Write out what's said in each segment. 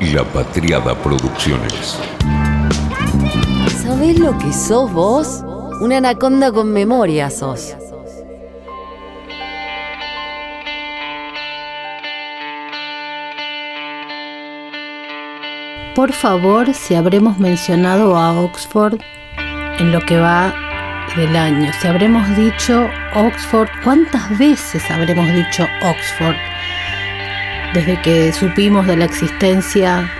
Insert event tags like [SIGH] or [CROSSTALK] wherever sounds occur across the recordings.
La Patriada Producciones. ¿Sabés lo que sos vos? Una anaconda con memoria sos. Por favor, si habremos mencionado a Oxford en lo que va del año, si habremos dicho Oxford, ¿cuántas veces habremos dicho Oxford desde que supimos de la existencia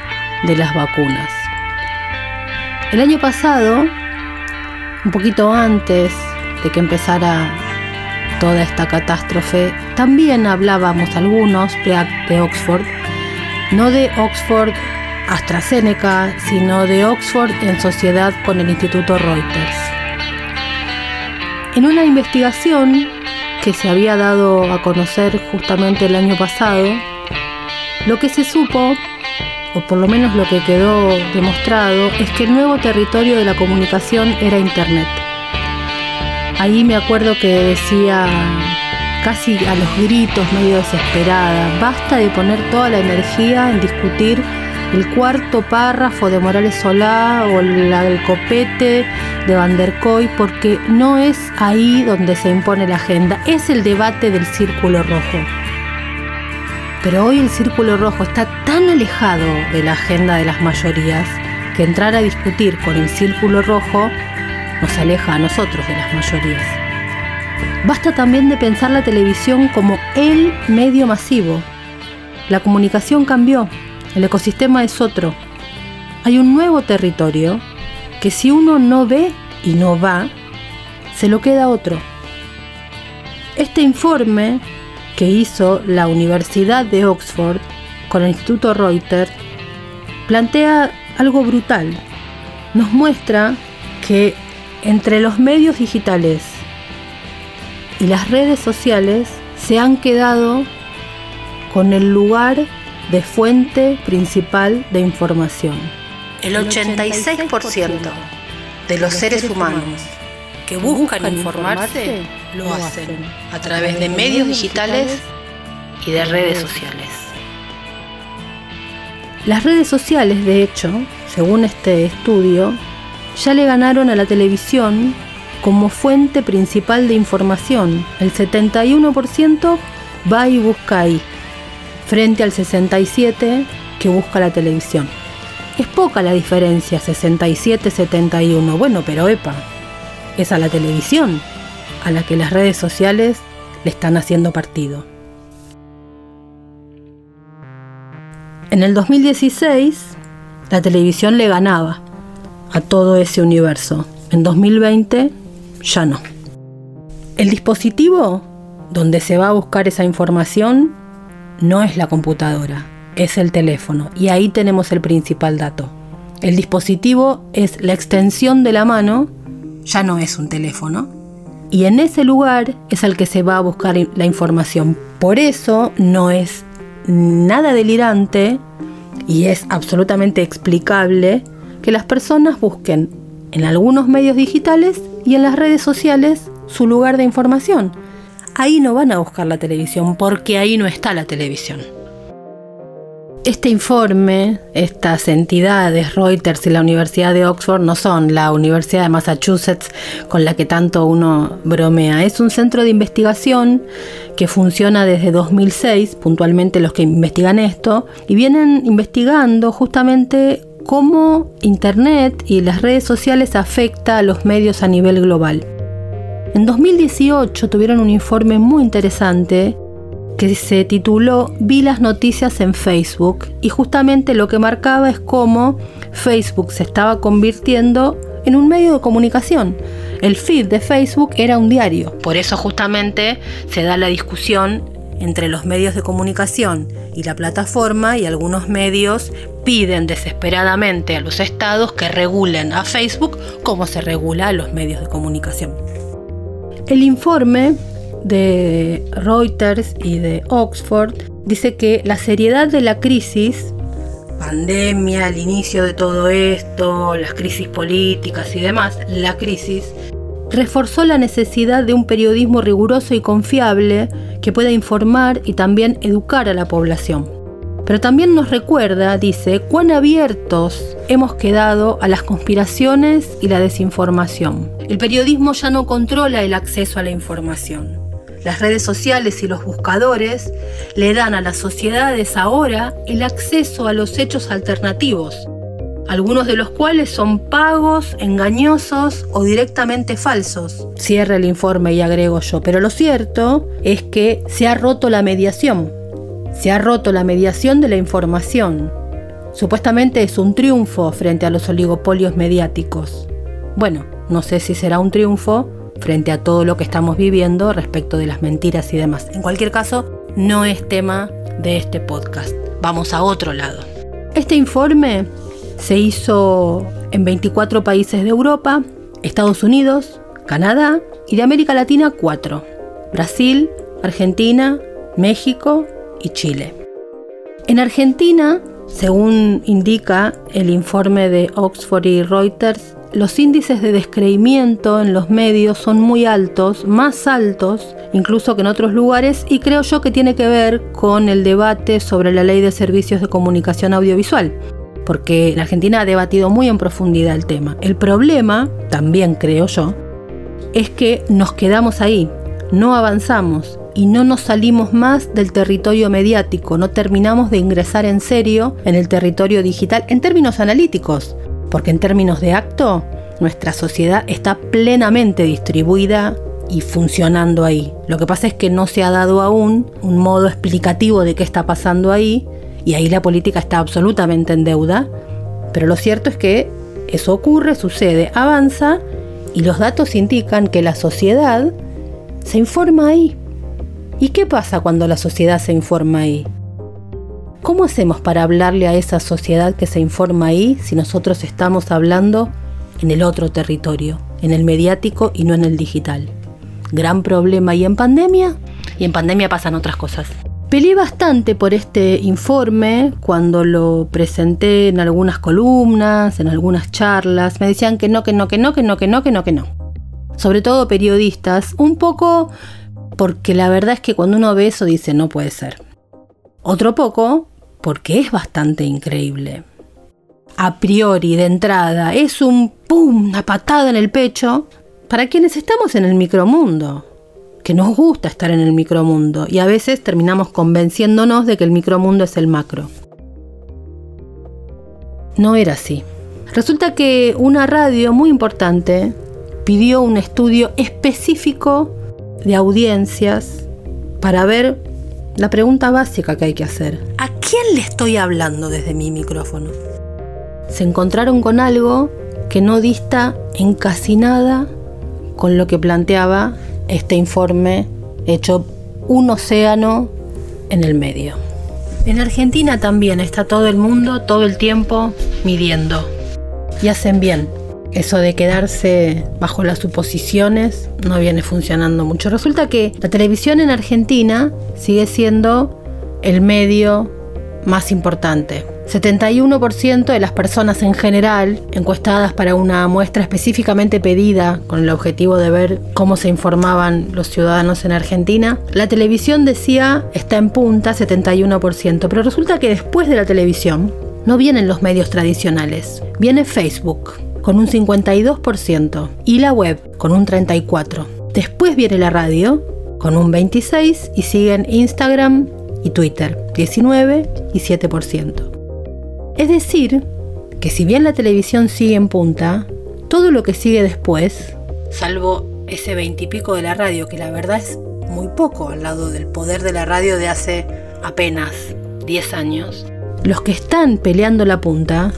de las vacunas? El año pasado, un poquito antes de que empezara toda esta catástrofe, también hablábamos algunos de, Oxford, no de Oxford AstraZeneca, sino de Oxford en sociedad con el Instituto Reuters. En una investigación que se había dado a conocer justamente el año pasado, lo que se supo, o por lo menos lo que quedó demostrado, es que el nuevo territorio de la comunicación era Internet. Ahí me acuerdo que decía casi a los gritos, medio desesperada, basta de poner toda la energía en discutir el cuarto párrafo de Morales Solá o el copete de Van der Koy, porque no es ahí donde se impone la agenda, es el debate del círculo rojo. Pero hoy el círculo rojo está tan alejado de la agenda de las mayorías que entrar a discutir con el círculo rojo nos aleja a nosotros de las mayorías. Basta también de pensar la televisión como el medio masivo. La comunicación cambió, el ecosistema es otro. Hay un nuevo territorio que si uno no ve y no va, se lo queda otro. Este informe que hizo la Universidad de Oxford con el Instituto Reuters plantea algo brutal. Nos muestra que entre los medios digitales y las redes sociales se han quedado con el lugar de fuente principal de información. El 86% de los seres humanos que buscan informarse lo hacen a través de medios digitales y de redes sociales. Las redes sociales, de hecho, según este estudio, ya le ganaron a la televisión como fuente principal de información. El 71% va y busca ahí frente al 67 que busca la televisión. Es poca la diferencia, 67-71. Bueno, pero epa, es a la televisión a la que las redes sociales le están haciendo partido. En el 2016, la televisión le ganaba a todo ese universo. En 2020, ya no. El dispositivo donde se va a buscar esa información no es la computadora, es el teléfono. Y ahí tenemos el principal dato. El dispositivo es la extensión de la mano, ya no es un teléfono. Y en ese lugar es al que se va a buscar la información. Por eso no es nada delirante y es absolutamente explicable que las personas busquen en algunos medios digitales y en las redes sociales su lugar de información ahí no van a buscar la televisión porque ahí no está la televisión. Este informe, estas entidades, Reuters y la Universidad de Oxford, no son la Universidad de Massachusetts con la que tanto uno bromea. Es un centro de investigación que funciona desde 2006, puntualmente los que investigan esto, y vienen investigando justamente cómo Internet y las redes sociales afecta a los medios a nivel global. En 2018 tuvieron un informe muy interesante que se tituló Vi las noticias en Facebook y justamente lo que marcaba es cómo Facebook se estaba convirtiendo en un medio de comunicación. El feed de Facebook era un diario. Por eso justamente se da la discusión entre los medios de comunicación y la plataforma y algunos medios piden desesperadamente a los estados que regulen a Facebook como se regula a los medios de comunicación. El informe de Reuters y de Oxford dice que la seriedad de la crisis, pandemia, el inicio de todo esto, las crisis políticas y demás, la crisis, reforzó la necesidad de un periodismo riguroso y confiable que pueda informar y también educar a la población. pero también nos recuerda, dice, cuán abiertos hemos quedado a las conspiraciones y la desinformación. El periodismo ya no controla el acceso a la información. Las redes sociales y los buscadores le dan a las sociedades ahora el acceso a los hechos alternativos, algunos de los cuales son pagos, engañosos o directamente falsos. Cierra el informe y agrego yo, pero lo cierto es que se ha roto la mediación. Se ha roto la mediación de la información. Supuestamente es un triunfo frente a los oligopolios mediáticos. Bueno, no sé si será un triunfo frente a todo lo que estamos viviendo respecto de las mentiras y demás. En cualquier caso, no es tema de este podcast. Vamos a otro lado. Este informe se hizo en 24 países de Europa, Estados Unidos, Canadá y de América Latina 4. Brasil, Argentina, México y Chile. En Argentina, según indica el informe de Oxford y Reuters, los índices de descreimiento en los medios son muy altos, más altos incluso que en otros lugares, y creo yo que tiene que ver con el debate sobre la ley de servicios de comunicación audiovisual, porque la Argentina ha debatido muy en profundidad el tema. El problema, también creo yo, es que nos quedamos ahí, no avanzamos y no nos salimos más del territorio mediático, no terminamos de ingresar en serio en el territorio digital en términos analíticos, porque en términos de acto, nuestra sociedad está plenamente distribuida y funcionando ahí. Lo que pasa es que no se ha dado aún un modo explicativo de qué está pasando ahí y ahí la política está absolutamente en deuda, pero lo cierto es que eso ocurre, sucede, avanza y los datos indican que la sociedad se informa ahí. ¿Y qué pasa cuando la sociedad se informa ahí? ¿Cómo hacemos para hablarle a esa sociedad que se informa ahí si nosotros estamos hablando en el otro territorio, en el mediático y no en el digital? Gran problema y en pandemia, y en pandemia pasan otras cosas. Peleé bastante por este informe cuando lo presenté en algunas columnas, en algunas charlas. Me decían que no, que no, que no, que no, que no, que no, que no. Sobre todo periodistas, un poco porque la verdad es que cuando uno ve eso dice no puede ser. Otro poco porque es bastante increíble. A priori, de entrada, es un pum, una patada en el pecho para quienes estamos en el micromundo que nos gusta estar en el micromundo y a veces terminamos convenciéndonos de que el micromundo es el macro. No era así. Resulta que una radio muy importante pidió un estudio específico de audiencias para ver la pregunta básica que hay que hacer. ¿A quién le estoy hablando desde mi micrófono? Se encontraron con algo que no dista en casi nada con lo que planteaba este informe hecho un océano en el medio. En Argentina también está todo el mundo todo el tiempo midiendo. Y hacen bien. Eso de quedarse bajo las suposiciones no viene funcionando mucho. Resulta que la televisión en Argentina sigue siendo el medio más importante. 71% de las personas en general encuestadas para una muestra específicamente pedida con el objetivo de ver cómo se informaban los ciudadanos en Argentina, la televisión decía está en punta 71%, pero resulta que después de la televisión no vienen los medios tradicionales, viene Facebook con un 52% y la web con un 34%. Después viene la radio con un 26% y siguen Instagram y Twitter 19 y 7%. Es decir, que si bien la televisión sigue en punta, todo lo que sigue después, salvo ese veintipico de la radio, que la verdad es muy poco al lado del poder de la radio de hace apenas 10 años, los que están peleando la punta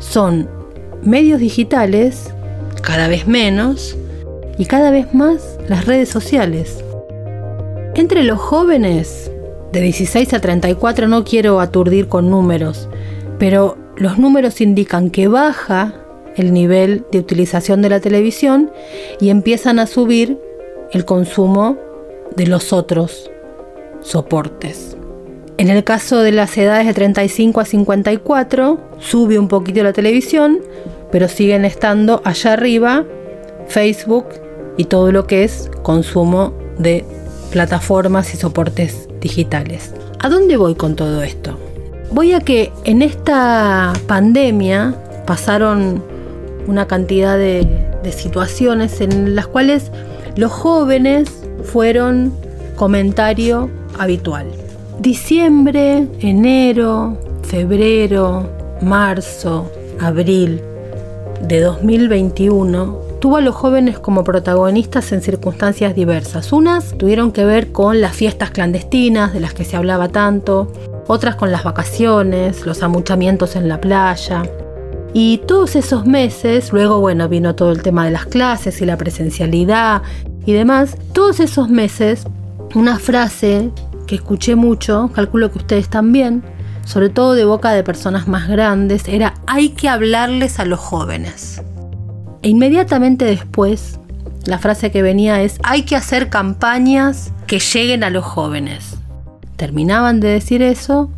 son medios digitales, cada vez menos, y cada vez más las redes sociales. Entre los jóvenes de 16 a 34 no quiero aturdir con números, pero los números indican que baja el nivel de utilización de la televisión y empiezan a subir el consumo de los otros soportes. En el caso de las edades de 35 a 54, sube un poquito la televisión, pero siguen estando allá arriba Facebook y todo lo que es consumo de plataformas y soportes digitales. ¿A dónde voy con todo esto? Voy a que en esta pandemia pasaron una cantidad de, de situaciones en las cuales los jóvenes fueron comentario habitual. Diciembre, enero, febrero, marzo, abril de 2021 tuvo a los jóvenes como protagonistas en circunstancias diversas. Unas tuvieron que ver con las fiestas clandestinas de las que se hablaba tanto, otras con las vacaciones, los amuchamientos en la playa. Y todos esos meses, luego bueno, vino todo el tema de las clases y la presencialidad y demás, todos esos meses, una frase que escuché mucho, calculo que ustedes también, sobre todo de boca de personas más grandes, era hay que hablarles a los jóvenes. E inmediatamente después, la frase que venía es hay que hacer campañas que lleguen a los jóvenes. Terminaban de decir eso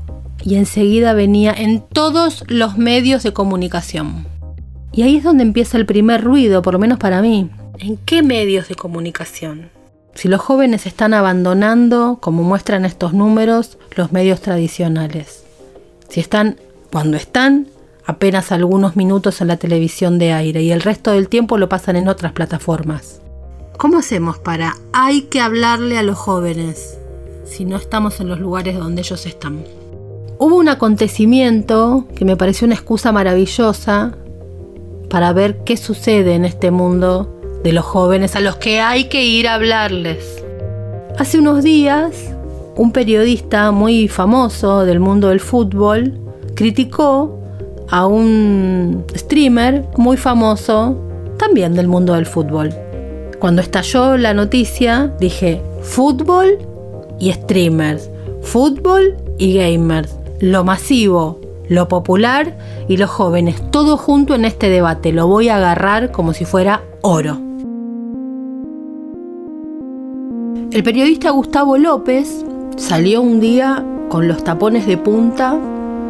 y enseguida venía en todos los medios de comunicación. Y ahí es donde empieza el primer ruido, por lo menos para mí. ¿En qué medios de comunicación? Si los jóvenes están abandonando, como muestran estos números, los medios tradicionales. Si están, cuando están, apenas algunos minutos en la televisión de aire y el resto del tiempo lo pasan en otras plataformas. ¿Cómo hacemos para hay que hablarle a los jóvenes si no estamos en los lugares donde ellos están? Hubo un acontecimiento que me pareció una excusa maravillosa para ver qué sucede en este mundo de los jóvenes a los que hay que ir a hablarles. Hace unos días, un periodista muy famoso del mundo del fútbol criticó a un streamer muy famoso también del mundo del fútbol. Cuando estalló la noticia, dije fútbol y streamers, fútbol y gamers, lo masivo, lo popular y los jóvenes, todo junto en este debate. Lo voy a agarrar como si fuera oro. El periodista Gustavo López salió un día con los tapones de punta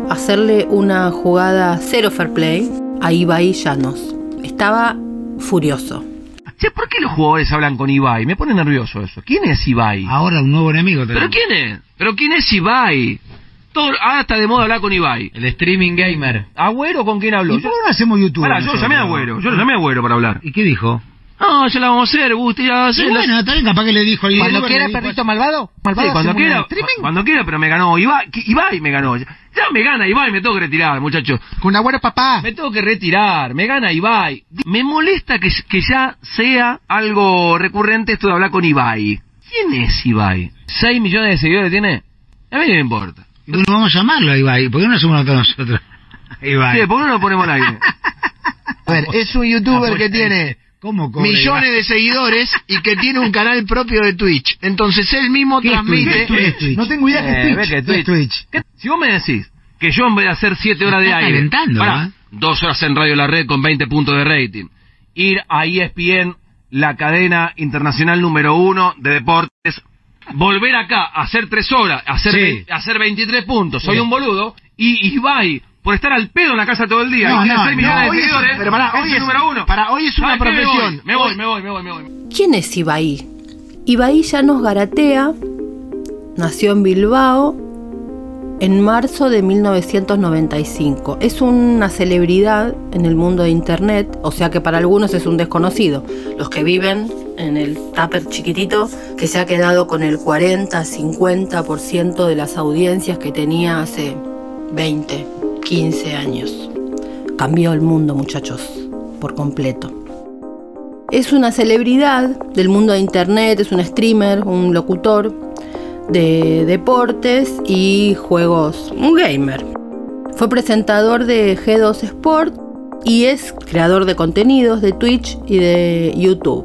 hacerle una jugada cero fair play a Ibai Llanos. Estaba furioso. Che, ¿por qué los jugadores hablan con Ibai? Me pone nervioso eso. ¿Quién es Ibai? Ahora un nuevo enemigo ¿Pero quién es? ¿Pero quién es Ibai? Todo, ahora está de moda hablar con Ibai. El streaming gamer. ¿Agüero con quién habló? ¿Y por qué no hacemos YouTube? Pará, yo lo llamé a Agüero. Yo lo llamé a Agüero para hablar. ¿Y qué dijo? No, ya la vamos a hacer, Gusti, ya la Sí, bueno, también capaz que le dijo al Cuando youtuber, quiera, le dijo perrito malvado. Sí, Malvado cuando hacemos quiera, streaming cuando quiera, pero me ganó Ibai, que- Ibai me ganó. Ya me gana Ibai, me tengo que retirar, muchachos. con agüero papá. Me tengo que retirar, me gana Ibai. Me molesta que, que ya sea algo recurrente esto de hablar con Ibai. ¿Quién es Ibai? ¿6 millones de seguidores tiene? A mí no me importa. Y Bueno, vamos a llamarlo a Ibai. ¿Por qué no hacemos nosotros? Ibai. Sí, ¿por qué no lo ponemos al aire? [LAUGHS] A ver, es un youtuber que tiene ¿Cómo millones de seguidores y que tiene un canal propio de Twitch. Entonces él mismo ¿Qué es transmite. Twitch? ¿Qué es Twitch? No tengo idea Eh, qué es ve Twitch. que ¿Qué es Twitch? ¿Qué? Si vos me decís que yo en vez de hacer 7 horas de aire, calentando, pará, ¿eh? dos horas en Radio La Red con 20 puntos de rating, ir a ESPN, la cadena internacional número uno de deportes, volver acá, hacer 3 horas, hacer, Sí. hacer 23 puntos, soy Sí. un boludo, y Ibai, por estar al pedo en la casa todo el día, No, y no, 6 no, millones hoy de es- pero pará, es hoy es- número uno. pará, hoy es una profesión. Me voy, me voy, me voy, me voy. ¿Quién es Ibai? Ibai Llanos Garatea nació en Bilbao en marzo de 1995. Es una celebridad en el mundo de Internet, o sea que para algunos es un desconocido. Los que viven en el tupper chiquitito que se ha quedado con el 40-50% de las audiencias que tenía hace 20, 15 años. Cambió el mundo, muchachos, por completo. Es una celebridad del mundo de internet, es un streamer, un locutor de deportes y juegos, un gamer. Fue presentador de G2 Sport y es creador de contenidos de Twitch y de YouTube.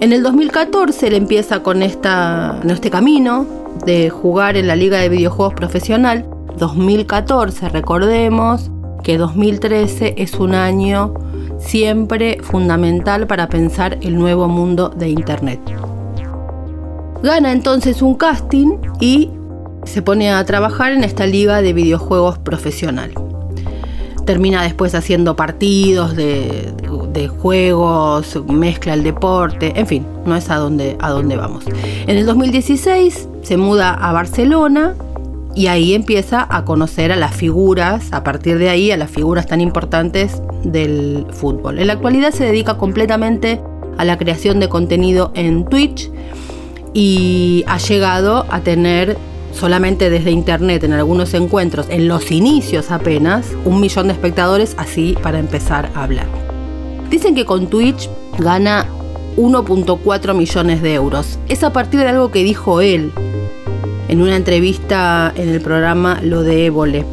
En el 2014 él empieza con esta, en este camino de jugar en la Liga de Videojuegos Profesional. 2014, recordemos que 2013 es un año siempre fundamental para pensar el nuevo mundo de Internet. Gana entonces un casting y se pone a trabajar en esta liga de videojuegos profesional. Termina después haciendo partidos de, juegos, mezcla el deporte, en fin, no es a donde, a dónde vamos. En el 2016 se muda a Barcelona y ahí empieza a conocer a las figuras, a partir de ahí, a las figuras tan importantes del fútbol. En la actualidad se dedica completamente a la creación de contenido en Twitch y ha llegado a tener solamente desde internet en algunos encuentros, en los inicios apenas, un millón de espectadores así para empezar a hablar. Dicen que con Twitch gana 1.4 millones de euros. Es a partir de algo que dijo él en una entrevista en el programa Lo de Évole.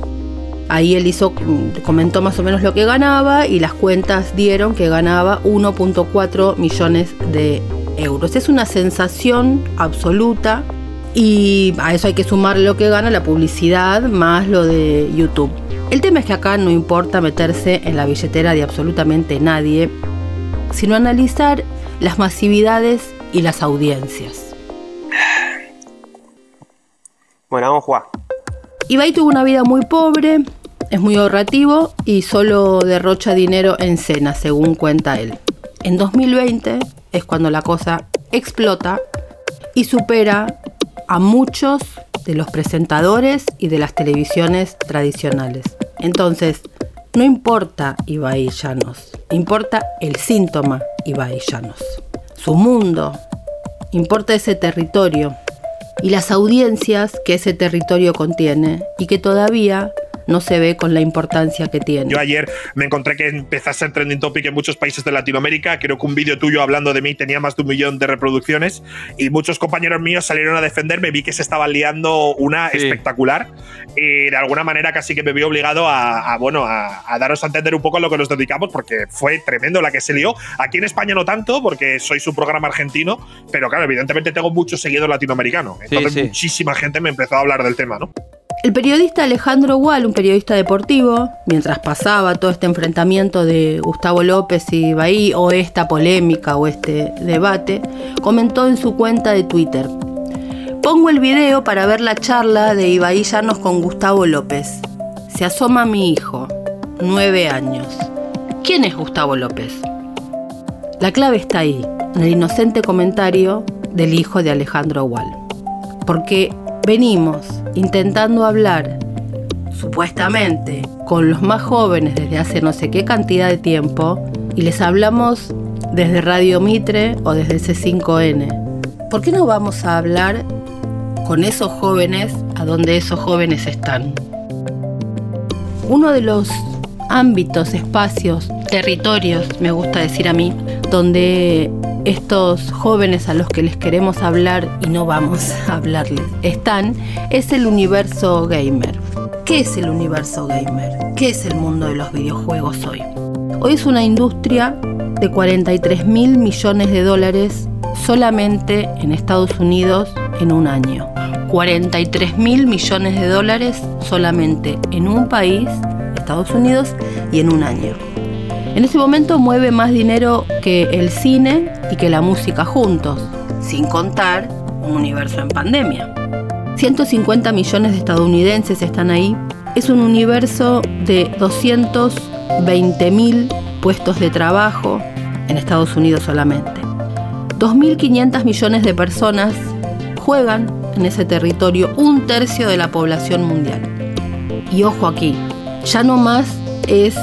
Ahí él hizo, comentó más o menos lo que ganaba y las cuentas dieron que ganaba 1.4 millones de euros. Es una sensación absoluta y a eso hay que sumar lo que gana la publicidad más lo de YouTube. El tema es que acá no importa meterse en la billetera de absolutamente nadie, sino analizar las masividades y las audiencias. Bueno, vamos a jugar. Ibai tuvo una vida muy pobre, es muy ahorrativo y solo derrocha dinero en cena, según cuenta él. En 2020 es cuando la cosa explota y supera a muchos de los presentadores y de las televisiones tradicionales. Entonces, no importa Ibai Llanos, importa el síntoma Ibai Llanos. Su mundo, importa ese territorio y las audiencias que ese territorio contiene y que todavía no se ve con la importancia que tiene. Yo ayer me encontré que empezaste a trending topic en muchos países de Latinoamérica. Creo que un vídeo tuyo hablando de mí tenía más de un millón de reproducciones y muchos compañeros míos salieron a defenderme. Vi que se estaba liando una espectacular y de alguna manera casi que me vi obligado a, bueno, a, daros a entender un poco a lo que nos dedicamos porque fue tremendo la que se lió. Aquí en España no tanto porque soy su programa argentino, pero claro, evidentemente tengo mucho seguido latinoamericano. Entonces muchísima gente me empezó a hablar del tema, ¿no? El periodista Alejandro Wall, un periodista deportivo, mientras pasaba todo este enfrentamiento de Gustavo López y Bahí, o esta polémica o este debate, comentó en su cuenta de Twitter. Pongo el video para ver la charla de Ibaí Llanos con Gustavo López. Se asoma mi hijo, nueve años. ¿Quién es Gustavo López? La clave está ahí, en el inocente comentario del hijo de Alejandro Wall. Porque venimos intentando hablar, supuestamente, con los más jóvenes desde hace no sé qué cantidad de tiempo y les hablamos desde Radio Mitre o desde C5N. ¿Por qué no vamos a hablar con esos jóvenes a donde esos jóvenes están? Uno de los ámbitos, espacios, territorios, me gusta decir a mí, donde estos jóvenes a los que les queremos hablar y no vamos a hablarles están, es el universo gamer. ¿Qué es el universo gamer? ¿Qué es el mundo de los videojuegos hoy? Hoy es una industria de 43 mil millones de dólares solamente en Estados Unidos en un año. 43 mil millones de dólares solamente en un país, Estados Unidos, y en un año. En ese momento mueve más dinero que el cine y que la música juntos, sin contar un universo en pandemia. 150 millones de estadounidenses están ahí. Es un universo de 220 mil puestos de trabajo en Estados Unidos solamente. 2.500 millones de personas juegan en ese territorio, un tercio de la población mundial. Y ojo aquí, ya no más es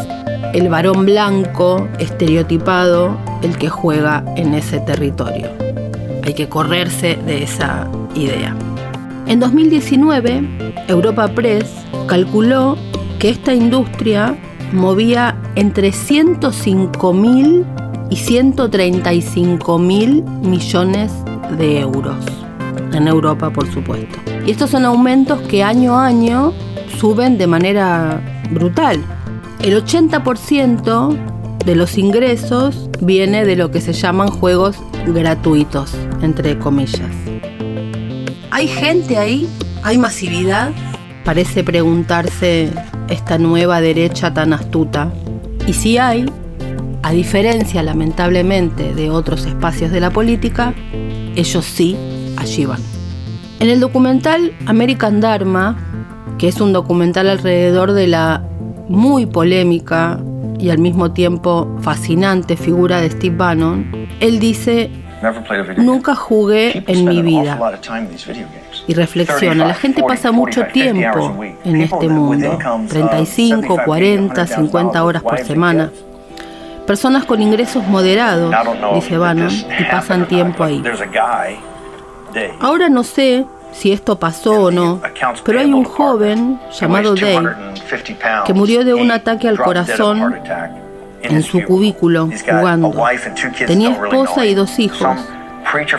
el varón blanco estereotipado el que juega en ese territorio. Hay que correrse de esa idea. En 2019, Europa Press calculó que esta industria movía entre 105 mil y 135 mil millones de euros. En Europa, por supuesto. Y estos son aumentos que año a año suben de manera brutal. El 80% de los ingresos viene de lo que se llaman juegos gratuitos, entre comillas. ¿Hay gente ahí? ¿Hay masividad? Parece preguntarse esta nueva derecha tan astuta. Y si hay, a diferencia lamentablemente de otros espacios de la política, ellos sí allí van. En el documental American Dharma, que es un documental alrededor de la muy polémica y al mismo tiempo fascinante figura de Steve Bannon, él dice... Nunca jugué en mi vida. Y reflexiona, la gente pasa mucho tiempo en este mundo, 35, 40, 50 horas por semana. Personas con ingresos moderados, dice Bannon, y pasan tiempo ahí. Ahora no sé si esto pasó o no, pero hay un joven llamado Dave que murió de un ataque al corazón en su cubículo jugando. Tenía esposa y dos hijos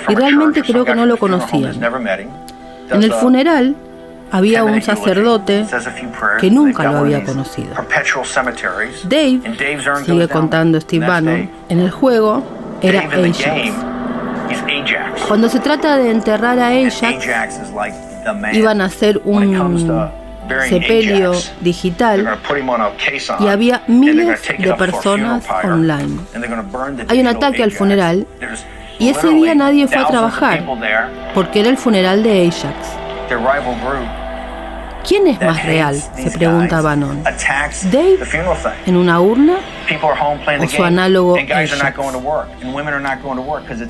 y realmente creo que no lo conocían. En el funeral había un sacerdote que nunca lo había conocido. Dave, sigue contando Steve Bannon, en el juego era Ajax. Cuando se trata de enterrar a Ajax, iban a hacer un sepelio digital y había miles de personas online. Hay un ataque al funeral. Y ese día nadie fue a trabajar porque era el funeral de Ajax. ¿Quién es más real? se pregunta Bannon. ¿Dave en una urna o su análogo Ajax?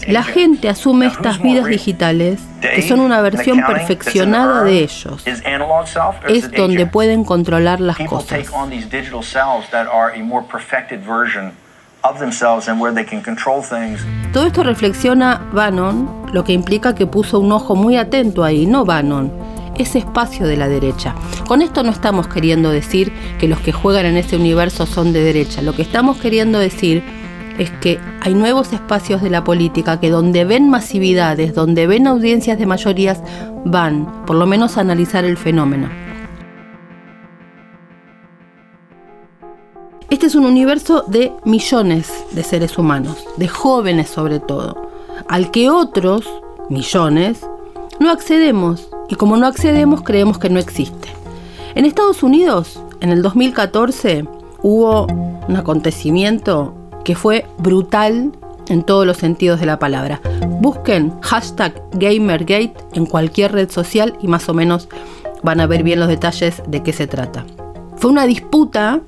La gente asume estas vidas digitales que son una versión perfeccionada de ellos. Es donde pueden controlar las cosas. Todo esto reflexiona Bannon, lo que implica que puso un ojo muy atento ahí, no Bannon, ese espacio de la derecha. Con esto no estamos queriendo decir que los que juegan en ese universo son de derecha, lo que estamos queriendo decir es que hay nuevos espacios de la política que donde ven masividades, donde ven audiencias de mayorías, van por lo menos a analizar el fenómeno. Este es un universo de millones de seres humanos, de jóvenes sobre todo, al que otros, millones, no accedemos y como no accedemos creemos que no existe. En Estados Unidos, en el 2014, hubo un acontecimiento que fue brutal en todos los sentidos de la palabra. Busquen hashtag Gamergate en cualquier red social y más o menos van a ver bien los detalles de qué se trata. Fue una disputa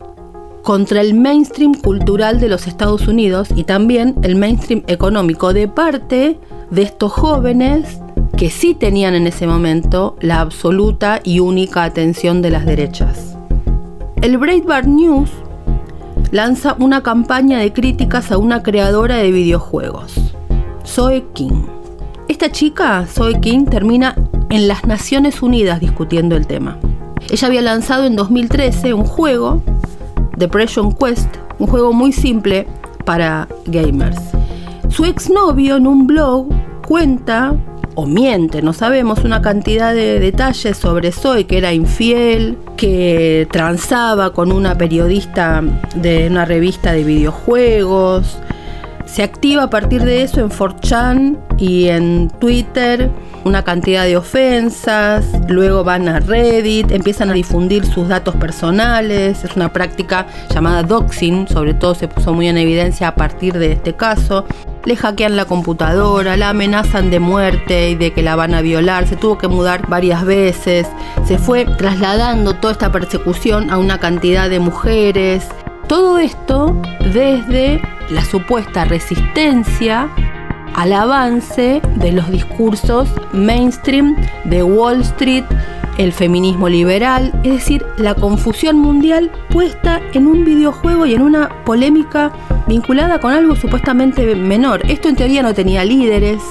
contra el mainstream cultural de los Estados Unidos y también el mainstream económico de parte de estos jóvenes que sí tenían en ese momento la absoluta y única atención de las derechas. El Breitbart News lanza una campaña de críticas a una creadora de videojuegos, Zoe King. Esta chica, Zoe King, termina en las Naciones Unidas discutiendo el tema. Ella había lanzado en 2013 un juego Depression Quest, un juego muy simple para gamers. Su exnovio en un blog cuenta o miente, no sabemos, una cantidad de detalles sobre Zoe, que era infiel, que transaba con una periodista de una revista de videojuegos. Se activa a partir de eso en 4chan y en Twitter una cantidad de ofensas, luego van a Reddit, empiezan a difundir sus datos personales, es una práctica llamada doxing, sobre todo se puso muy en evidencia a partir de este caso. Le hackean la computadora, la amenazan de muerte y de que la van a violar, se tuvo que mudar varias veces, se fue trasladando toda esta persecución a una cantidad de mujeres. Todo esto desde la supuesta resistencia al avance de los discursos mainstream de Wall Street, el feminismo liberal, es decir, la confusión mundial puesta en un videojuego y en una polémica vinculada con algo supuestamente menor. Esto en teoría no tenía líderes,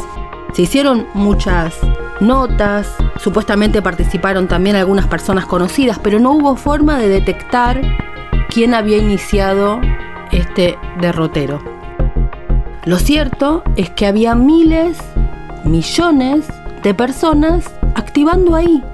se hicieron muchas notas, supuestamente participaron también algunas personas conocidas, pero no hubo forma de detectar quién había iniciado este derrotero. Lo cierto es que había miles, millones de personas activando ahí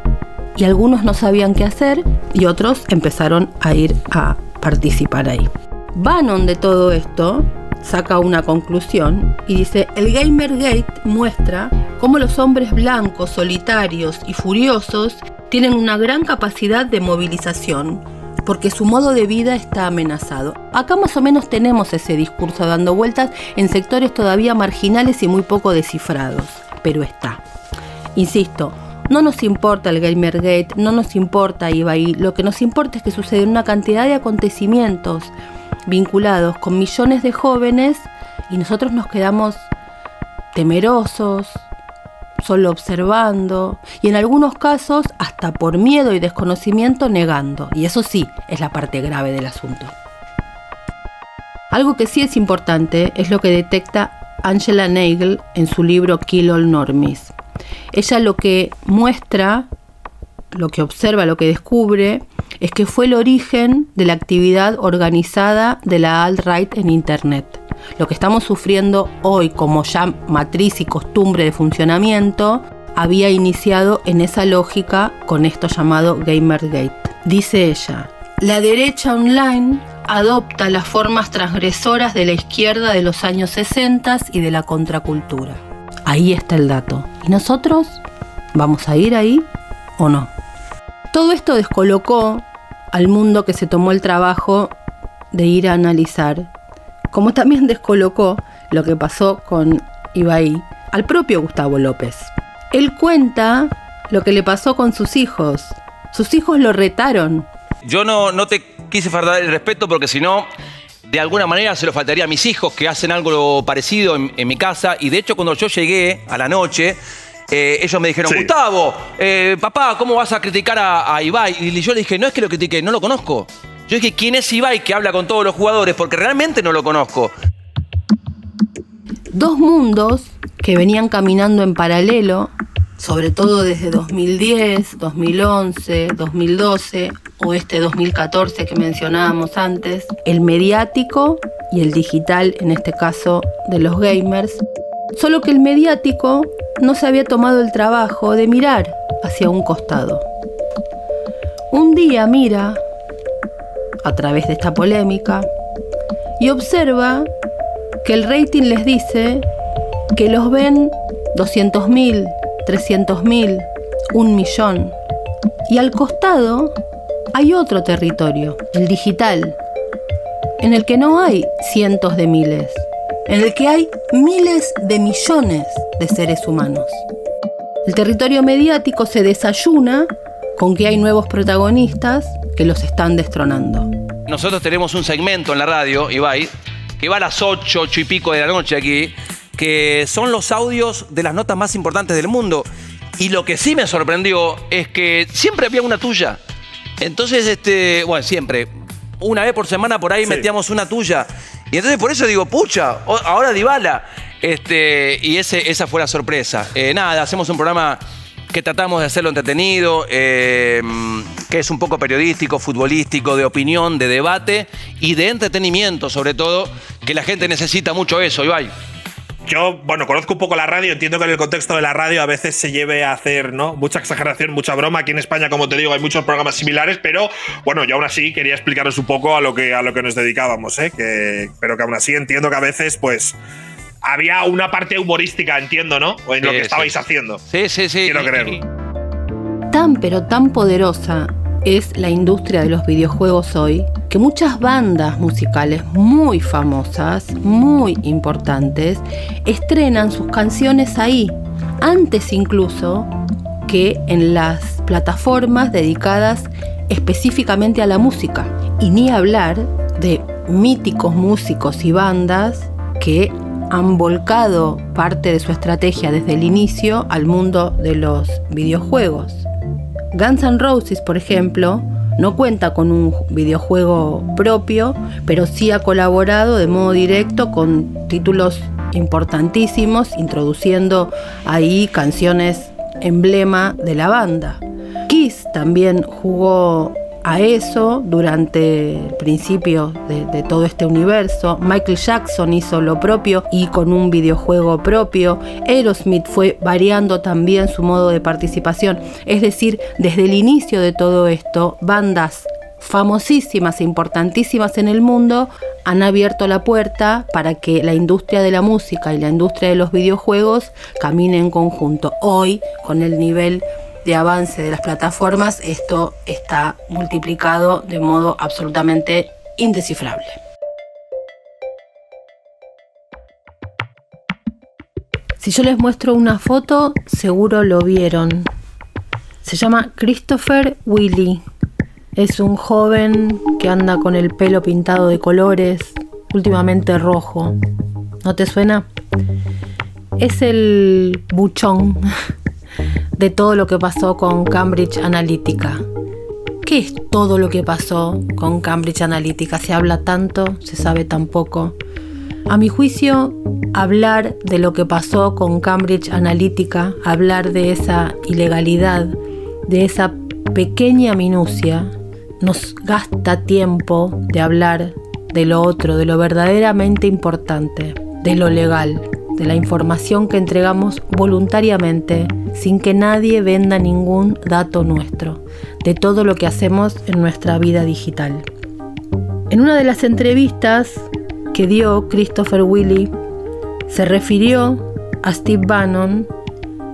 y algunos no sabían qué hacer y otros empezaron a ir a participar ahí. Bannon de todo esto saca una conclusión y dice, el Gamergate muestra cómo los hombres blancos, solitarios y furiosos tienen una gran capacidad de movilización porque su modo de vida está amenazado. Acá más o menos tenemos ese discurso dando vueltas en sectores todavía marginales y muy poco descifrados, pero está. Insisto, no nos importa el Gamergate, no nos importa Ibai, lo que nos importa es que sucede una cantidad de acontecimientos vinculados con millones de jóvenes y nosotros nos quedamos temerosos, solo observando y en algunos casos hasta por miedo y desconocimiento negando. Y eso sí es la parte grave del asunto. Algo que sí es importante es lo que detecta Angela Nagel en su libro Kill All Normies. Ella lo que muestra, lo que observa, lo que descubre, es que fue el origen de la actividad organizada de la alt-right en Internet. Lo que estamos sufriendo hoy como ya matriz y costumbre de funcionamiento había iniciado en esa lógica con esto llamado Gamergate. Dice ella, la derecha online adopta las formas transgresoras de la izquierda de los años 60 y de la contracultura. Ahí está el dato. ¿Y nosotros? ¿Vamos a ir ahí o no? Todo esto descolocó al mundo que se tomó el trabajo de ir a analizar, como también [LAUGHS] descolocó lo que pasó con Ibai al propio Gustavo López. Él cuenta lo que le pasó con sus hijos. Sus hijos lo retaron. Yo no, no te quise faltar el respeto porque si no, de alguna manera se lo faltaría a mis hijos que hacen algo parecido en, en mi casa. Y de hecho, cuando yo llegué a la noche, eh, ellos me dijeron, Gustavo, eh, papá, ¿cómo vas a criticar a, a, Ibai? Y yo le dije, no es que lo critique, no lo conozco. Yo dije, ¿quién es Ibai que habla con todos los jugadores? Porque realmente no lo conozco. Dos mundos que venían caminando en paralelo, sobre todo desde 2010, 2011, 2012 o este 2014 que mencionábamos antes, el mediático y el digital, en este caso de los gamers, solo que el mediático no se había tomado el trabajo de mirar hacia un costado. Un día mira, a través de esta polémica, y observa que el rating les dice que los ven 200.000, 300.000, un millón. Y al costado hay otro territorio, el digital, en el que no hay cientos de miles, en el que hay miles de millones de seres humanos. El territorio mediático se desayuna con que hay nuevos protagonistas que los están destronando. Nosotros tenemos un segmento en la radio, Ibai, que va a las 8, 8 y pico de la noche aquí, que son los audios de las notas más importantes del mundo. Y lo que sí me sorprendió es que siempre había una tuya. Entonces, este, bueno, siempre, una vez por semana por ahí sí. metíamos una tuya. Y entonces por eso digo, pucha, ahora Dybala. Este, y ese, esa fue la sorpresa. Eh, nada, hacemos un programa que tratamos de hacerlo entretenido, eh, que es un poco periodístico, futbolístico, de opinión, de debate y de entretenimiento, sobre todo, que la gente necesita mucho eso, Ibai. Yo, bueno, conozco un poco la radio, entiendo que en el contexto de la radio a veces se lleve a hacer, ¿no? Mucha exageración, mucha broma. Aquí en España, como te digo, hay muchos programas similares, pero bueno, yo aún así quería explicaros un poco a lo que, a lo que nos dedicábamos, ¿eh? Que, pero que aún así entiendo que a veces, pues, había una parte humorística, entiendo, ¿no? O en sí, lo que estabais sí. haciendo. Sí, sí, sí. Quiero creerlo. Tan, pero tan poderosa es la industria de los videojuegos hoy que muchas bandas musicales muy famosas, muy importantes, estrenan sus canciones ahí, antes incluso que en las plataformas dedicadas específicamente a la música. Y ni hablar de míticos músicos y bandas que han volcado parte de su estrategia desde el inicio al mundo de los videojuegos. Guns N' Roses, por ejemplo, no cuenta con un videojuego propio, pero sí ha colaborado de modo directo con títulos importantísimos, introduciendo ahí canciones emblema de la banda. Kiss también jugó a eso durante el principio de, todo este universo. Michael Jackson hizo lo propio y con un videojuego propio. Aerosmith fue variando también su modo de participación. Es decir, desde el inicio de todo esto, bandas famosísimas e importantísimas en el mundo han abierto la puerta para que la industria de la música y la industria de los videojuegos caminen en conjunto. Hoy, con el nivel de avance de las plataformas, esto está multiplicado de modo absolutamente indescifrable. Si yo les muestro una foto, seguro lo vieron. Se llama Christopher Willy. Es un joven que anda con el pelo pintado de colores, últimamente rojo. ¿No te suena? es el buchón [LAUGHS] de todo lo que pasó con Cambridge Analytica. ¿Qué es todo lo que pasó con Cambridge Analytica? Se habla tanto, se sabe tan poco. A mi juicio, hablar de lo que pasó con Cambridge Analytica, hablar de esa ilegalidad, de esa pequeña minucia, nos gasta tiempo de hablar de lo otro, de lo verdaderamente importante, de lo legal, de la información que entregamos voluntariamente, sin que nadie venda ningún dato nuestro, de todo lo que hacemos en nuestra vida digital. En una de las entrevistas que dio Christopher Willy, se refirió a Steve Bannon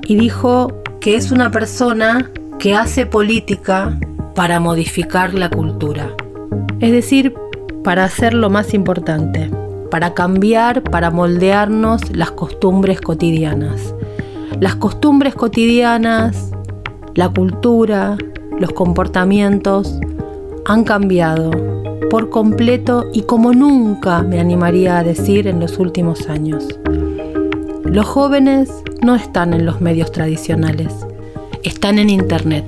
y dijo que es una persona que hace política para modificar la cultura. Es decir, para hacer lo más importante, para cambiar, para moldearnos las costumbres cotidianas. Las costumbres cotidianas, la cultura, los comportamientos han cambiado por completo y como nunca me animaría a decir en los últimos años. Los jóvenes no están en los medios tradicionales, están en Internet.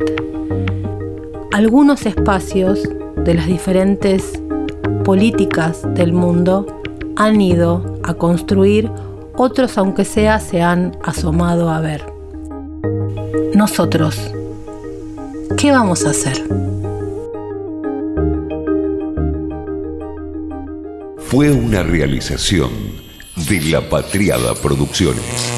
Algunos espacios de las diferentes políticas del mundo han ido a construir, otros aunque sea se han asomado a ver. Nosotros, ¿qué vamos a hacer? Fue una realización de La Patriada Producciones.